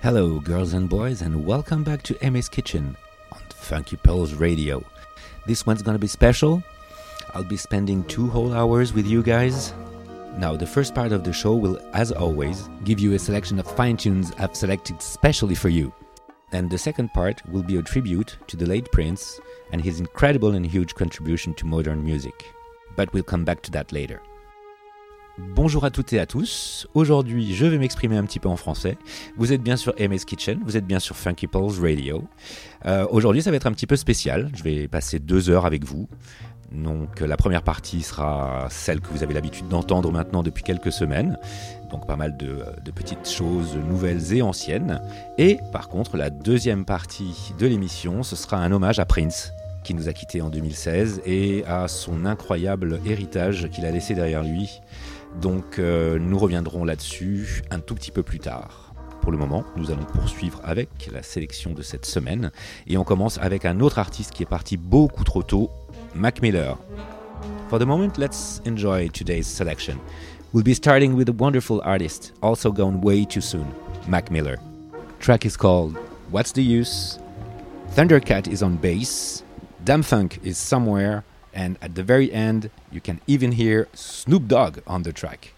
Hello, girls and boys, and welcome back to Aimé's Kitchen on Funky Pearls Radio. This one's gonna be special. I'll be spending two whole hours with you guys. Now, the first part of the show will, as always, give you a selection of fine tunes I've selected specially for you. And the second part will be a tribute to the late Prince and his incredible and huge contribution to modern music. But we'll come back to that later. Bonjour à toutes et à tous. Aujourd'hui, je vais m'exprimer un petit peu en français. Vous êtes bien sur MS Kitchen, vous êtes bien sur Funky Pulse Radio. Euh, aujourd'hui, ça va être un petit peu spécial. Je vais passer deux heures avec vous. Donc, la première partie sera celle que vous avez l'habitude d'entendre maintenant depuis quelques semaines. Donc, pas mal de, de, petites choses nouvelles et anciennes. Et par contre, la deuxième partie de l'émission, ce sera un hommage à Prince, qui nous a quittés en 2016, et à son incroyable héritage qu'il a laissé derrière lui donc euh, nous reviendrons là-dessus un tout petit peu plus tard. Pour le moment, nous allons poursuivre avec la sélection de cette semaine et on commence avec un autre artiste qui est parti beaucoup trop tôt, Mac Miller. For the moment, let's enjoy today's selection. We'll be starting with a wonderful artist, also gone way too soon, Mac Miller. Track is called What's the Use? Thundercat is on bass, Damn Funk is somewhere, and at the very end, you can even hear Snoop Dogg on the track.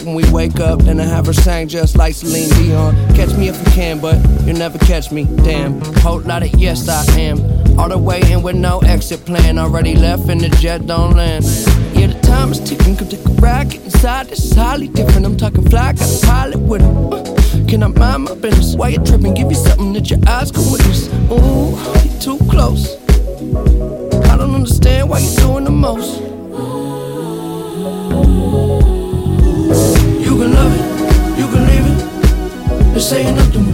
When we wake up. Then I have her sang just like Celine Dion. Catch me if you can, but you'll never catch me. Damn. Whole lot of yes, I am. All the way in with no exit plan. Already left and the jet don't land. Yeah, the time is ticking. Come take a get inside. It's highly different. I'm talking fly, got a pilot with him. Uh, can I mind my business? Why you tripping? Give you something that your eyes can witness. Ooh, you're too close. I don't understand why you're doing the most. Can love it, you can leave it. This ain't nothing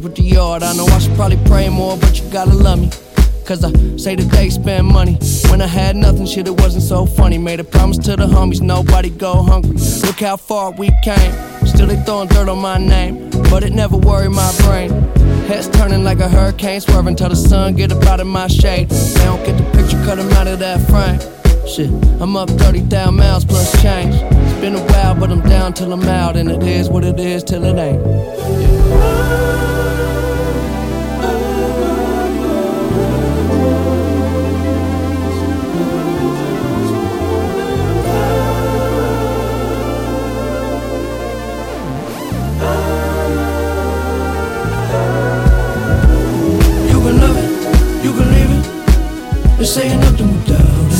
with the yard. I know I should probably pray more, but you gotta love me. Cause I say that they spend money. When I had nothing, shit, it wasn't so funny. Made a promise to the homies, nobody go hungry. Look how far we came. Still, they throwing dirt on my name. But it never worried my brain. Heads turning like a hurricane, swerving till the sun get up out of my shade. They don't get the picture, cut them out of that frame. Shit, I'm up 30,000 miles plus change. It's been a while, but I'm down till I'm out, and it is what it is till it ain't. Yeah. They're saying knock them down.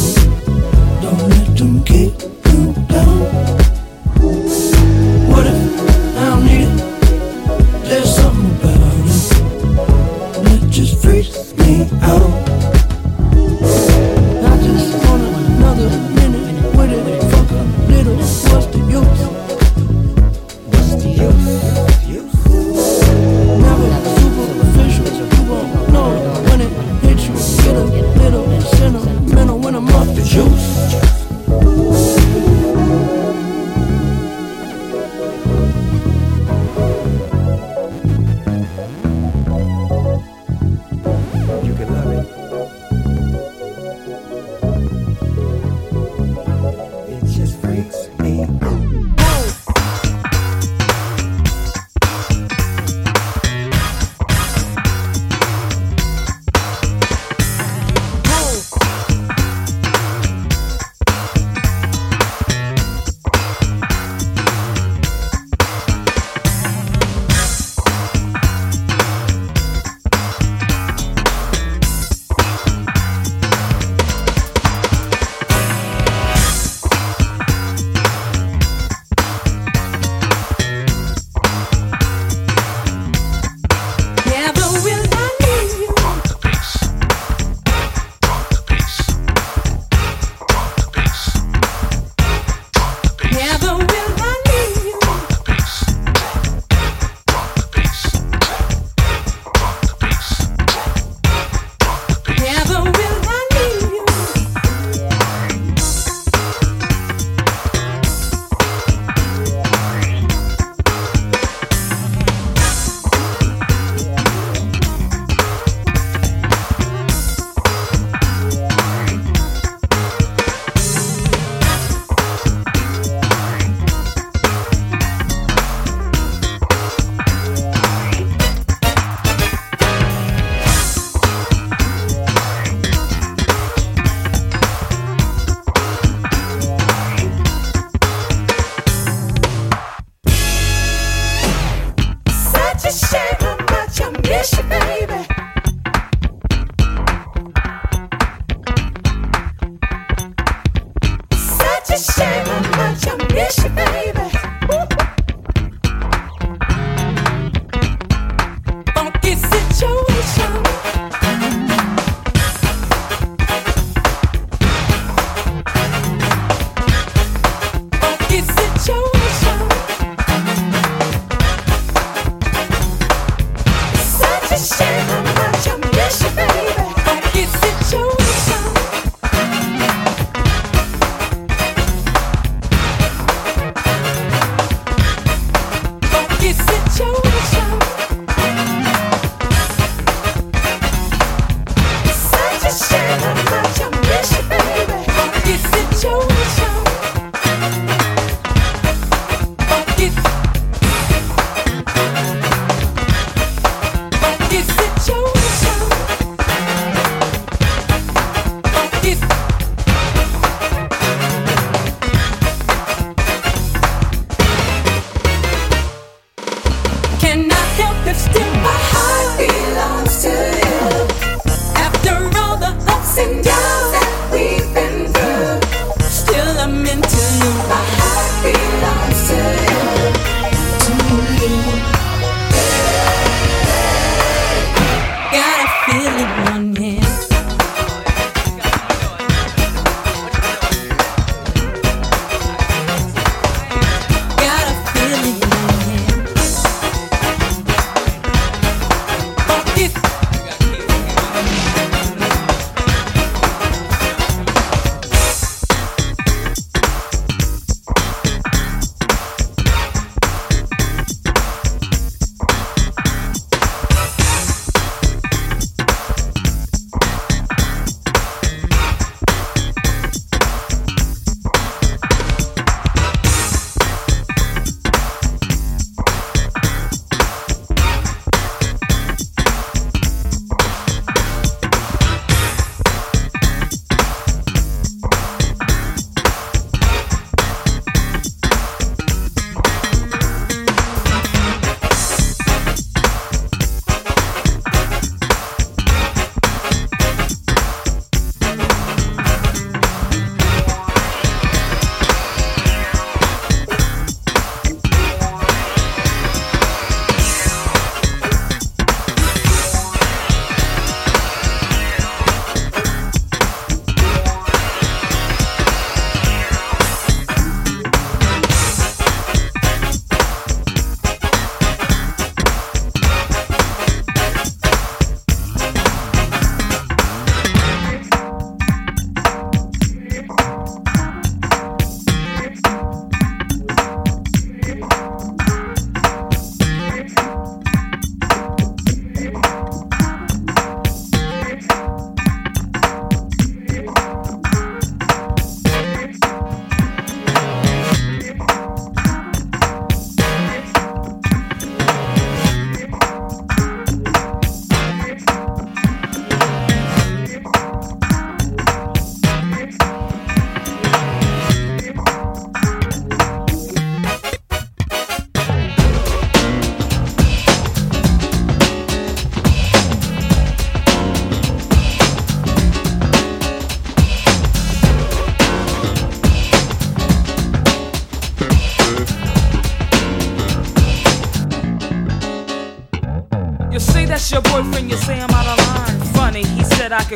Don't let them get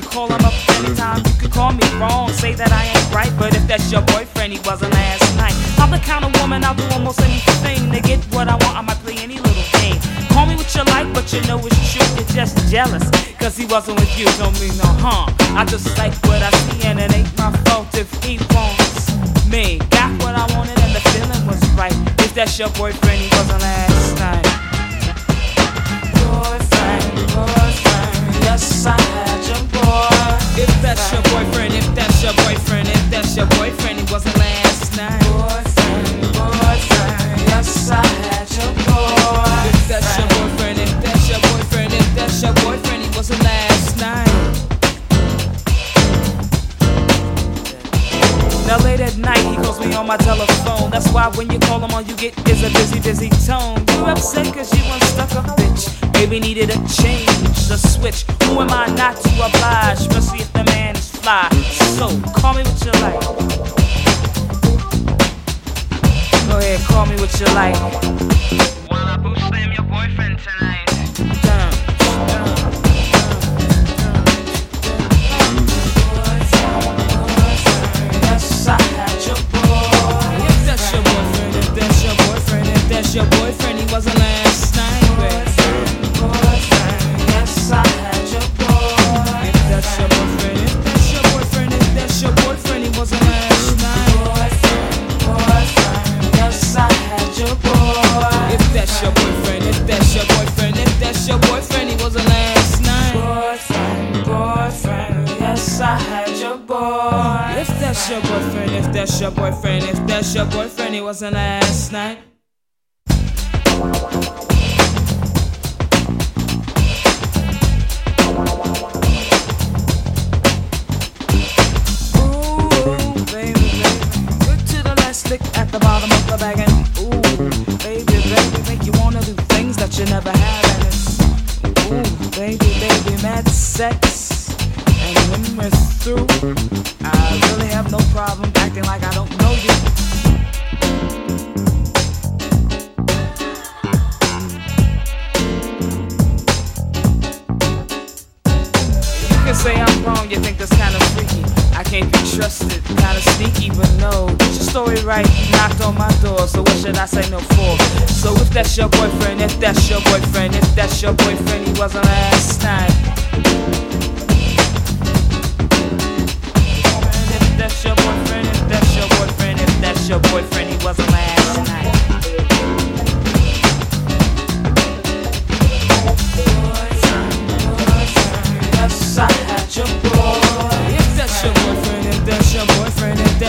could call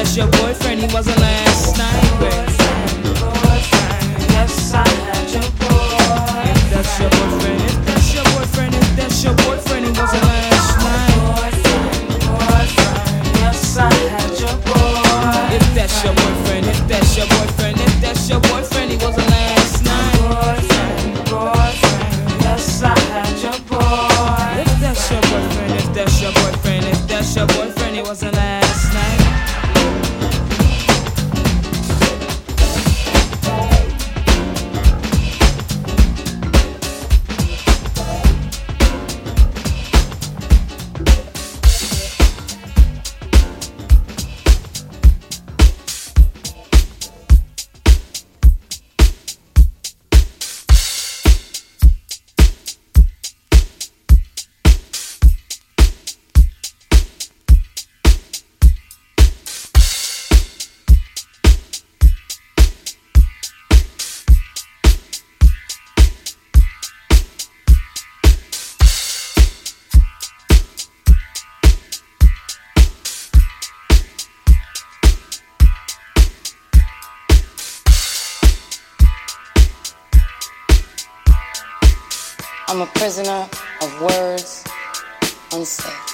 That's your boyfriend, he wasn't last night with. Yes, I had your boyfriend. If that's your boyfriend, if that's your boyfriend, if that's your boyfriend, he wasn't last night. Boyfriend, Yes, I had your boyfriend. If that's your boyfriend, if that's your boyfriend. I'm a prisoner of words unsaid.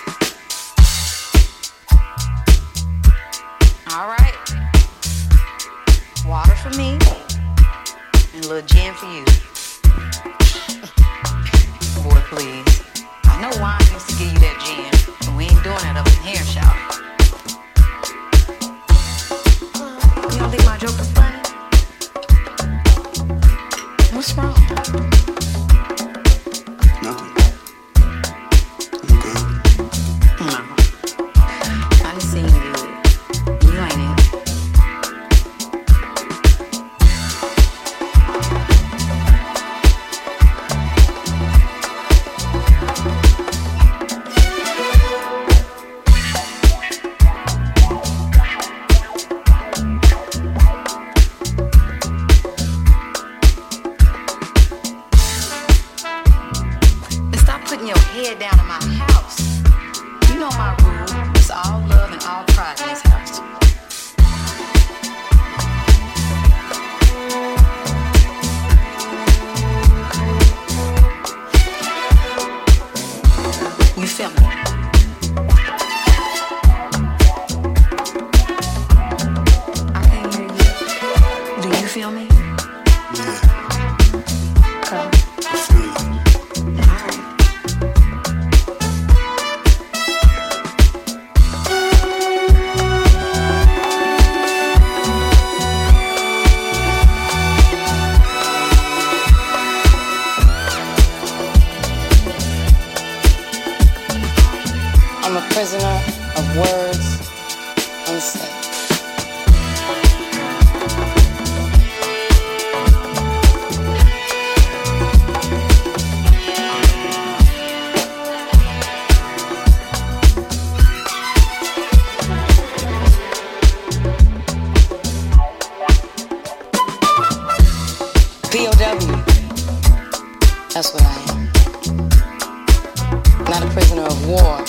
Not a prisoner of war,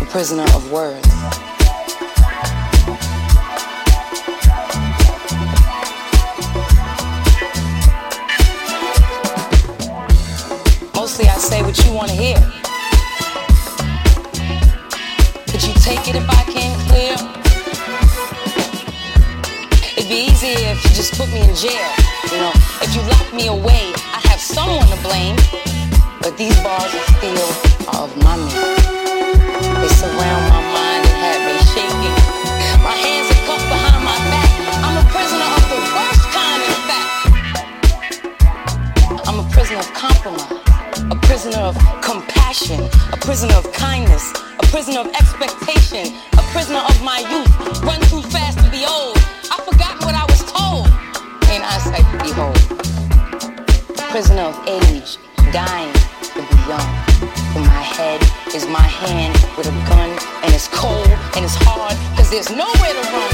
a prisoner of words. Mostly I say what you want to hear. Could you take it if I came clear? It'd be easier if you just put me in jail. You know, if you lock me away, I have someone to blame. But these bars are of my making. They surround my mind and have me shaking. My hands are cuffed behind my back. I'm a prisoner of the worst kind, in fact. I'm a prisoner of compromise, a prisoner of compassion, a prisoner of kindness, a prisoner of expectation, a prisoner of my youth. Run too fast to be old. I forgot what I was told. Ain't eyesight to behold. Prisoner of age, there's nowhere to run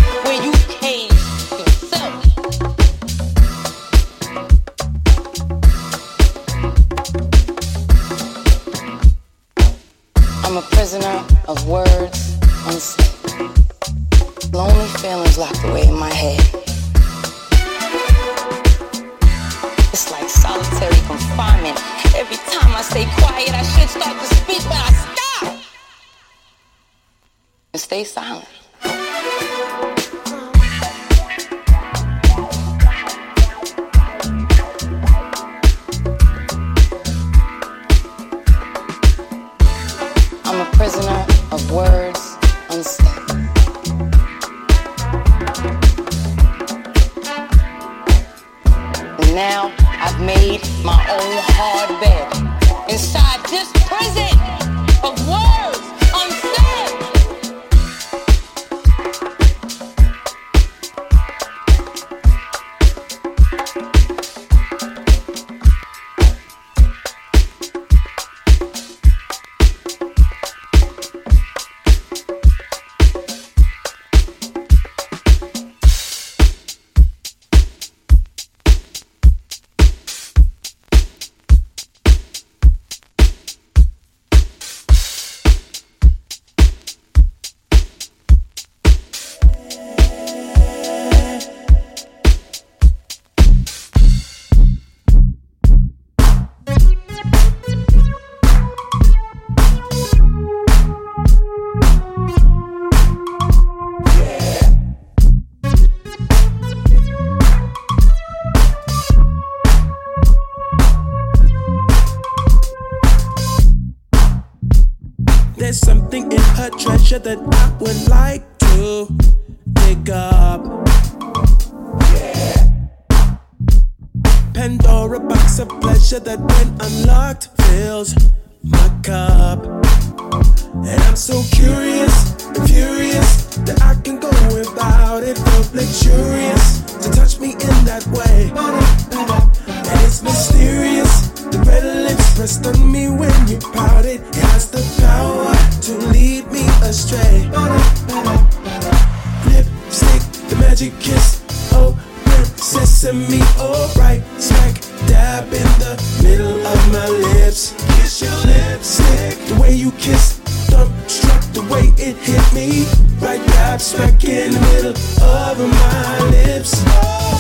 right smack dab in the middle of my lips. Kiss your lipstick. The way you kiss, Thump struck the way it hit me. Right dab smack in the middle of my lips.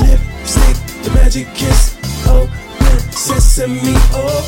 Lipstick, the magic kiss. Oh, sesame. Oh.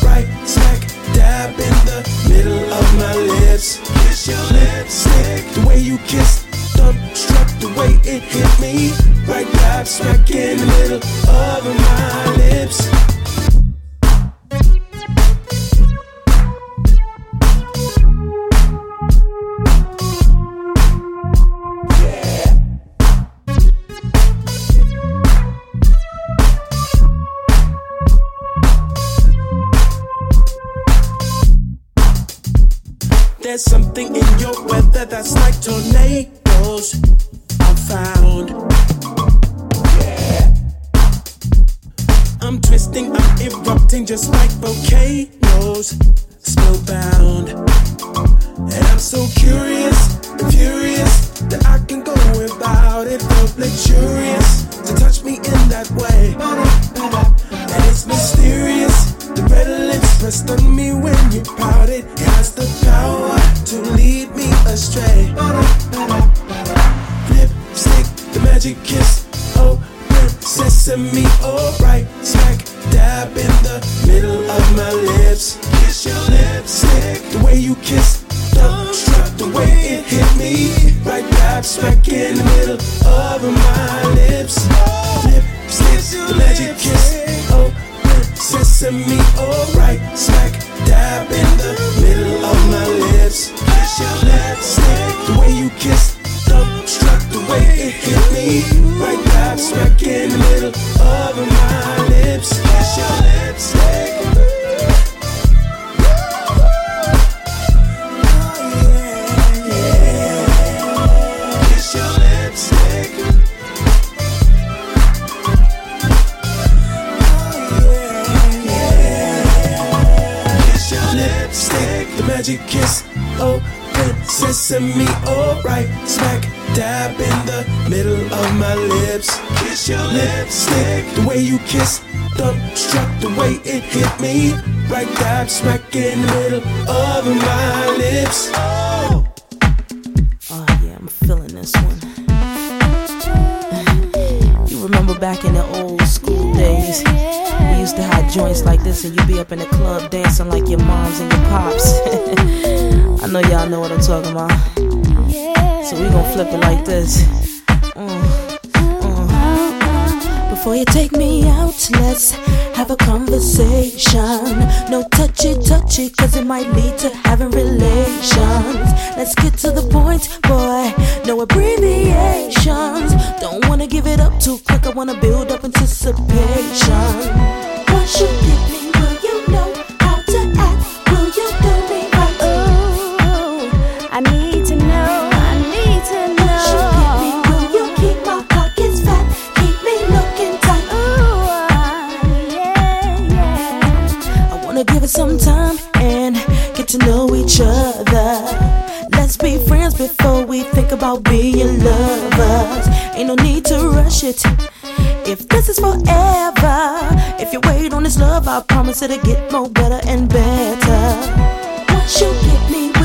of. Ain't no need to rush it. If this is forever, if you wait on this love, I promise it'll get more better and better. Once you get me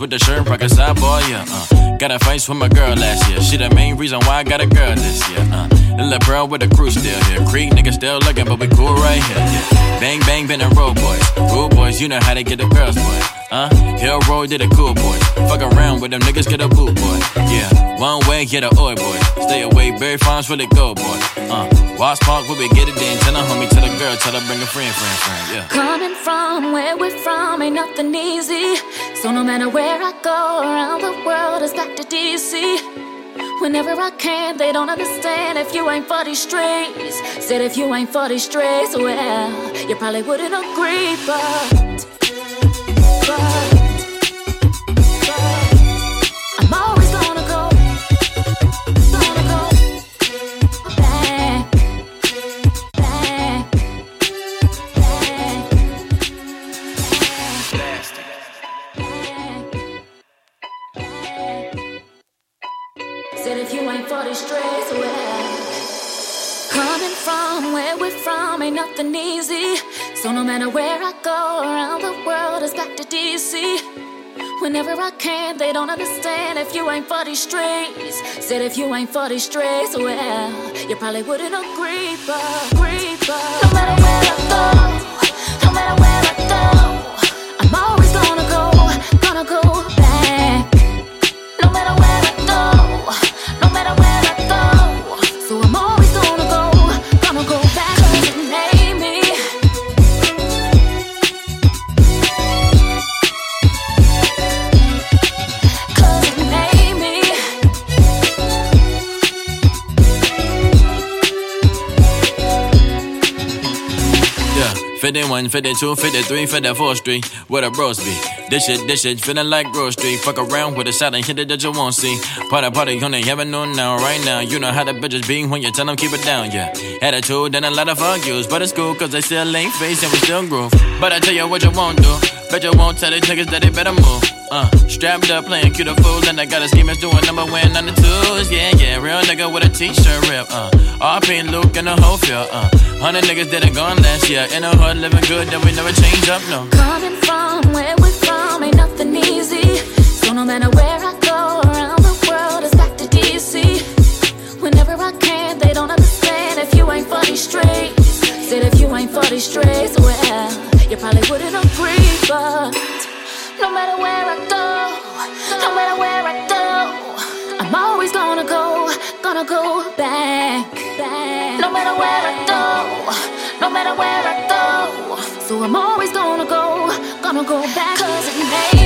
With the shirt, pocket side boy, yeah. Uh, got a fight with my girl last year. She the main reason why I got a girl this year. Uh, little bro with the crew still here. Creek niggas still looking, but we cool right here. Yeah. Bang bang, been a road boys. Rude boys, you know how they get the girls, boy. Road did a cool boy. Fuck around with them niggas, get a boot boy. Yeah, one way, get a oi boy. Stay away, Barry Farms really go, boy. Uh, Watts Park, where we get it then. Tell a homie, tell a girl, tell her bring a friend, friend, friend. Yeah. Coming from where we're from ain't nothing easy. So no matter where I go around the world, it's back to DC. Whenever I can, they don't understand if you ain't for these streets. Said if you ain't for these streets, well, you probably wouldn't agree, but- matter where I go around the world, it's back to DC. Whenever I can, they don't understand if you ain't for these streets. Said if you ain't for these streets, well, you probably wouldn't agree, but agree, but no matter where I go, 51, 52, 53, 54th Street, where the bros be. This shit, this shit, feeling like Street. Fuck around with a shot and hit it that you won't see. Party, party on the avenue now, right now. You know how the bitches be when you tell them keep it down, yeah. Attitude and a lot of argues, but it's cool cause they still ain't face and we still groove. But I tell you what you won't do. Bet you won't tell these niggas that they better move. Uh, strapped up playing cute fools, and I got a schemers doing number one on the twos. Yeah, yeah, real nigga with a t-shirt rip. Uh, RP Luke and the whole field. Uh, hundred niggas that are gone last year. In the hood, living good, that we never change up, no. Coming from where we're from, ain't nothing easy. So no matter where I go around the world, it's back to DC. Whenever I can, they don't understand if you ain't funny straight. Said if you ain't funny straight, well, you probably wouldn't agree, but no matter where I go, no matter where I go, I'm always gonna go, gonna go back. back. No matter where I go, no matter where I go, so I'm always gonna go, gonna go back. Cause it made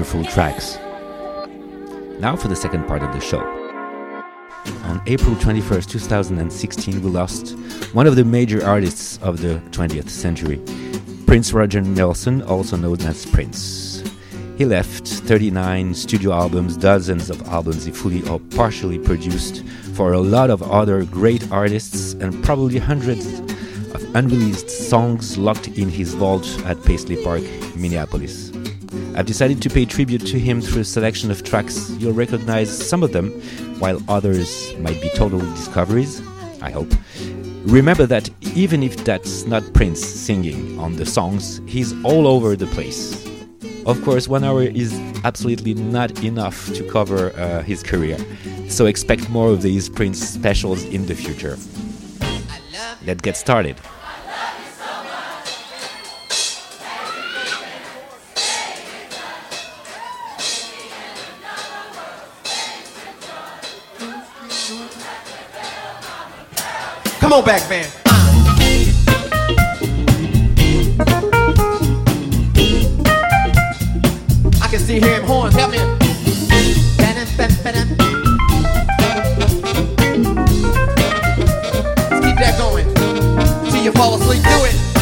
wonderful tracks. Now for the second part of the show. On April 21st, 2016, we lost one of the major artists of the 20th century, Prince Roger Nelson, also known as Prince. He left 39 studio albums, dozens of albums he fully or partially produced for a lot of other great artists, and probably hundreds of unreleased songs locked in his vault at Paisley Park, Minneapolis. I've decided to pay tribute to him through a selection of tracks. You'll recognize some of them, while others might be total discoveries, I hope. Remember that even if that's not Prince singing on the songs, he's all over the place. Of course, one hour is absolutely not enough to cover uh, his career, so expect more of these Prince specials in the future. Let's get started. Come on back, man. I can see him horns. Help me. Let's keep that going. Till you fall asleep. Do it.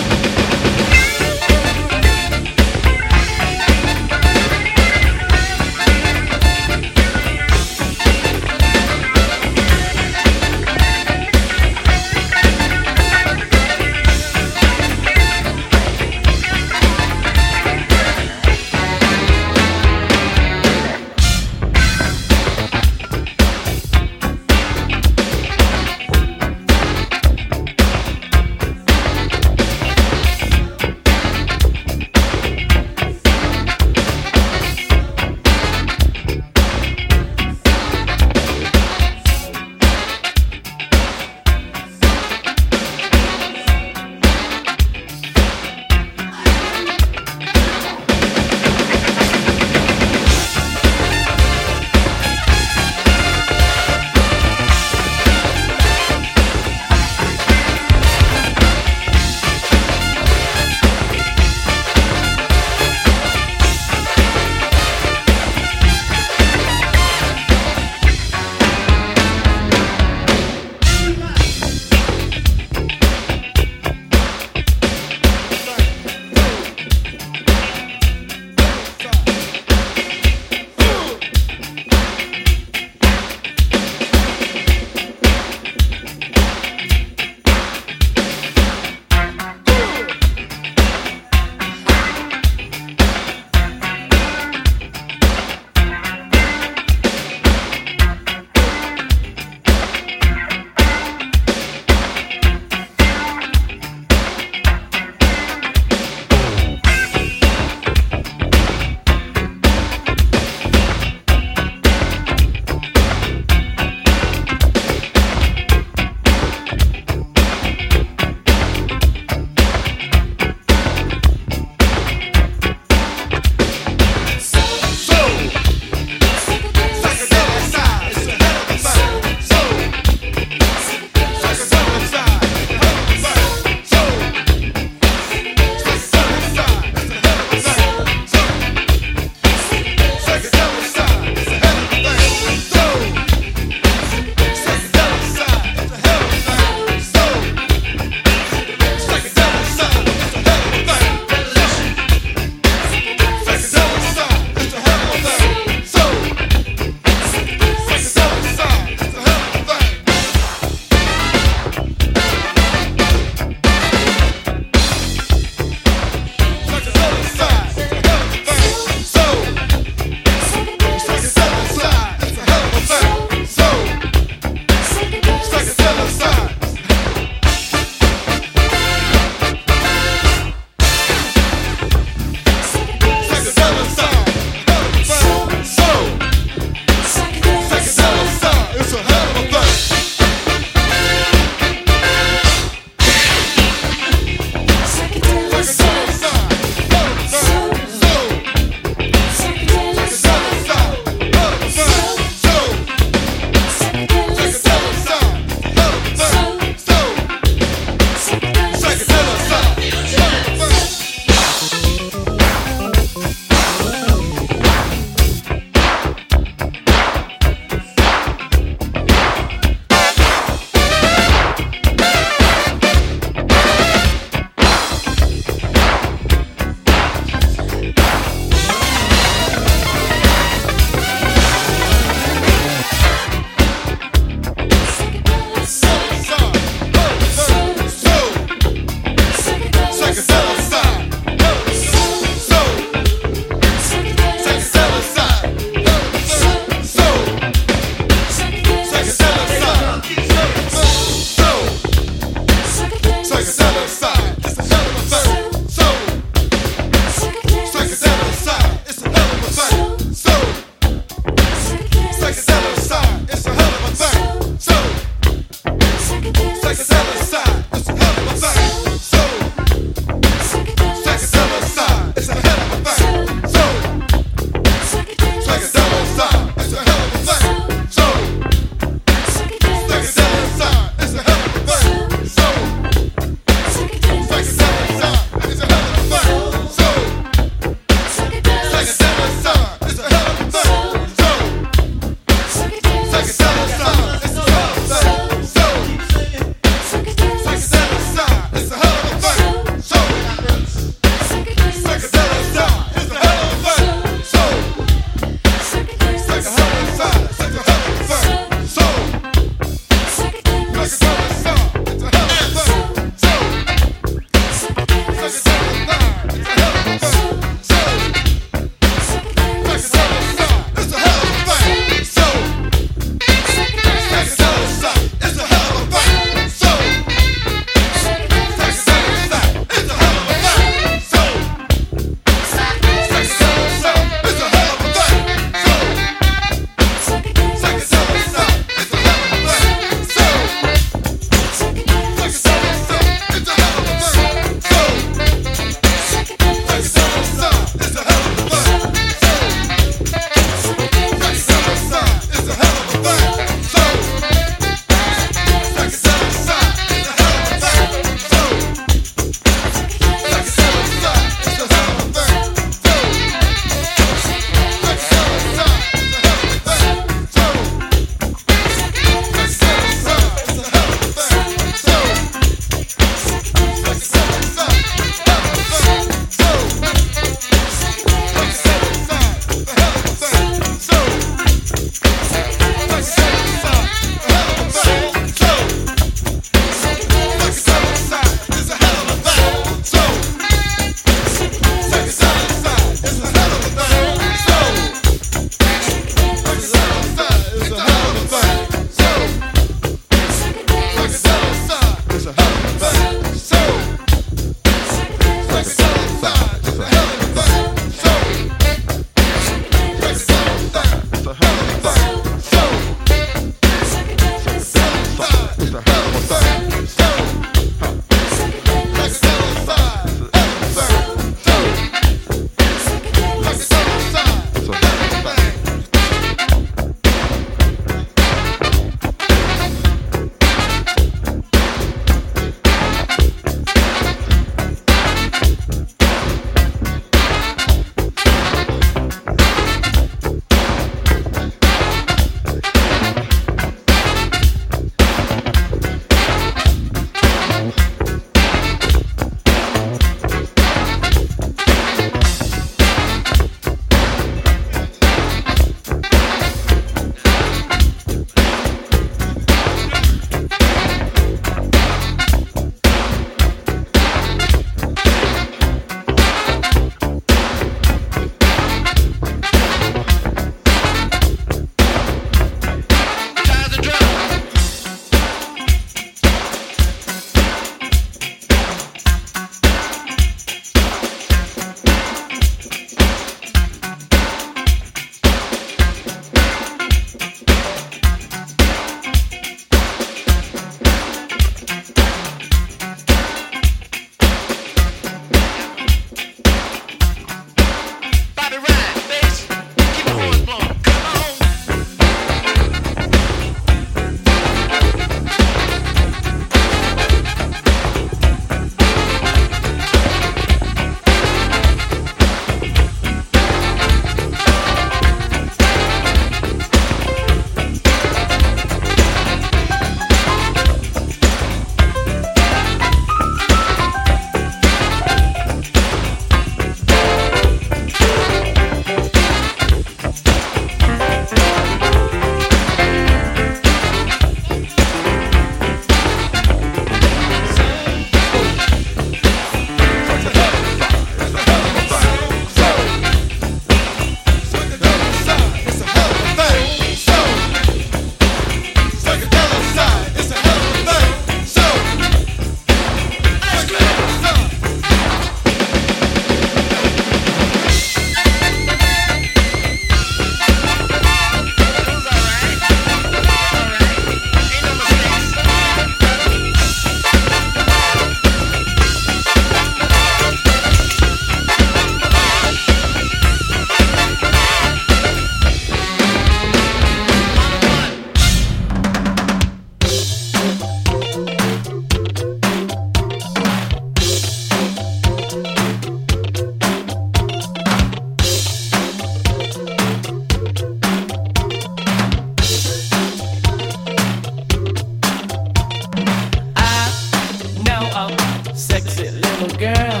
Sexy little girl.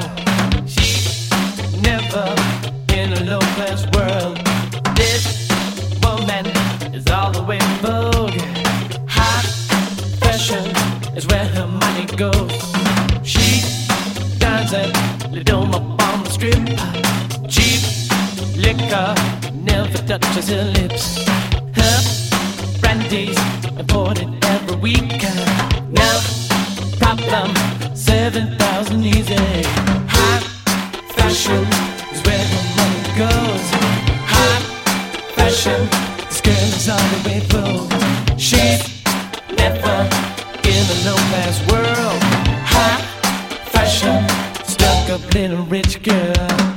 She never in a low class world. This woman is all the way vogue. High fashion is where her money goes. She dines at up on the strip. Cheap liquor never touches her lips. Her brandy's imported every week. No problem, seven thousand easy. High fashion is where the money goes. High fashion, this girl is all the way vogue. She's never in a low class world. High fashion, stuck up little rich girl.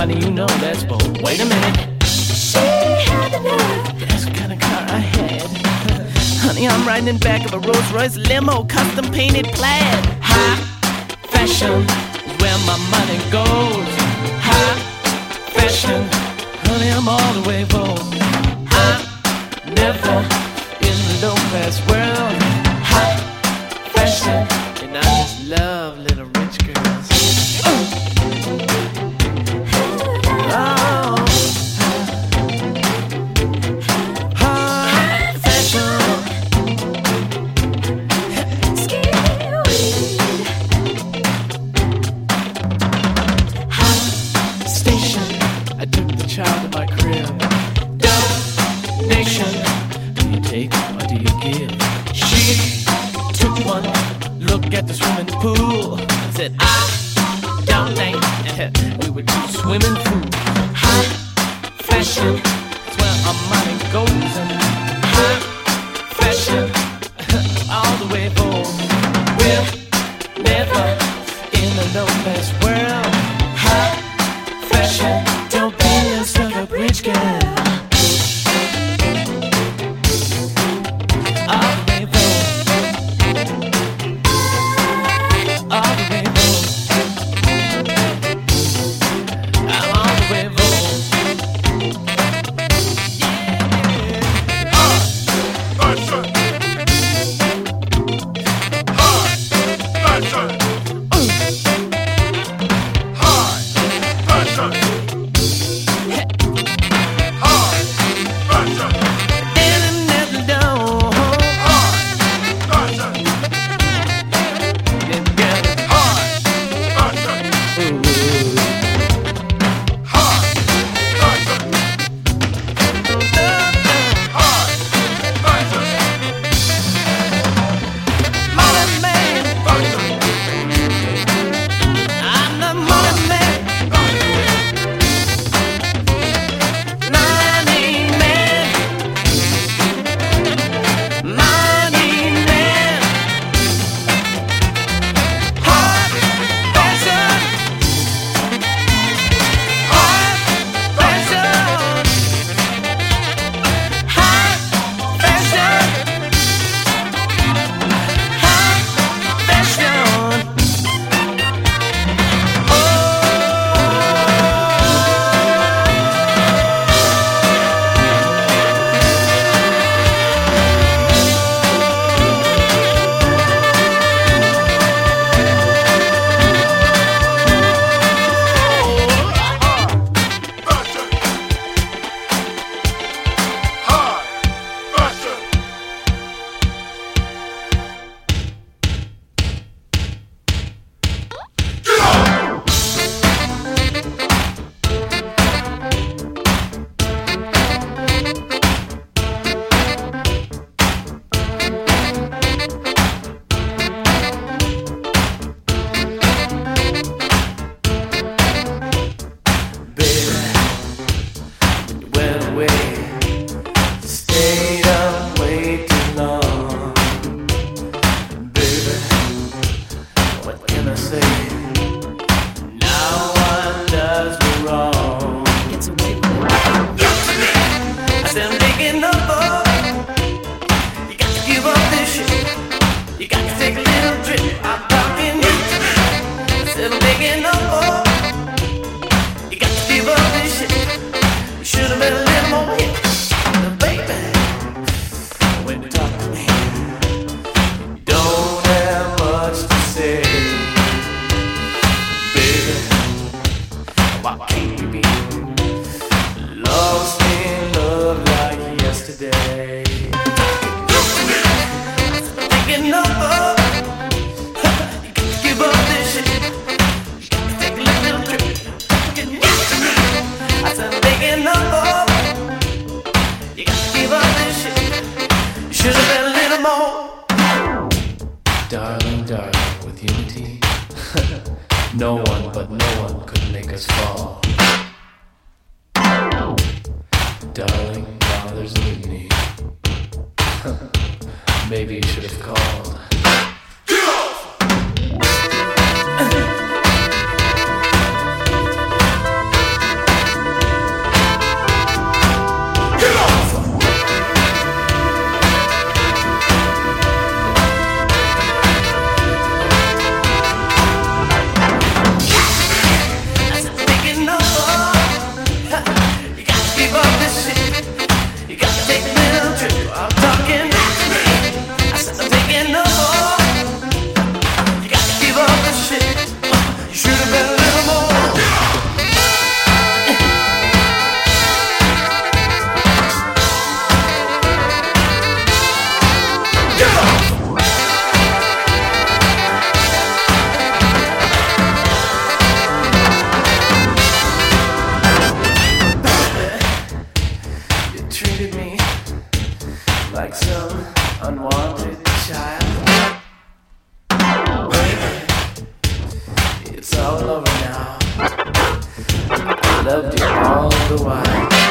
Him. Honey, you know that's bold. Wait a minute. She had the nerve. That's the kind of car I had. Honey, I'm riding in back of a Rolls Royce limo, custom painted plaid. High fashion is where my money goes. High fashion, honey, I'm all the way vogue. I'm never in the low class world. unwanted child. Baby, it's all over now. I loved you all the while.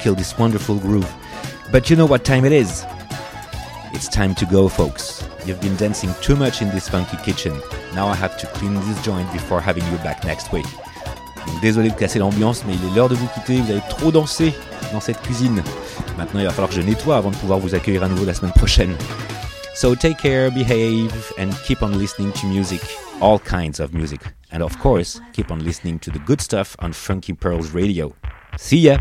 Kill this wonderful groove. But you know what time it is? It's time to go, folks. You've been dancing too much in this funky kitchen. Now I have to clean this joint before having you back next week. Donc désolé de casser l'ambiance, mais il est l'heure de vous quitter. Vous avez trop dansé dans cette cuisine. Maintenant, il va falloir que je nettoie avant de pouvoir vous accueillir à nouveau la semaine prochaine. So take care, behave, and keep on listening to music, all kinds of music. And of course, keep on listening to the good stuff on Funky Pearls Radio. See ya!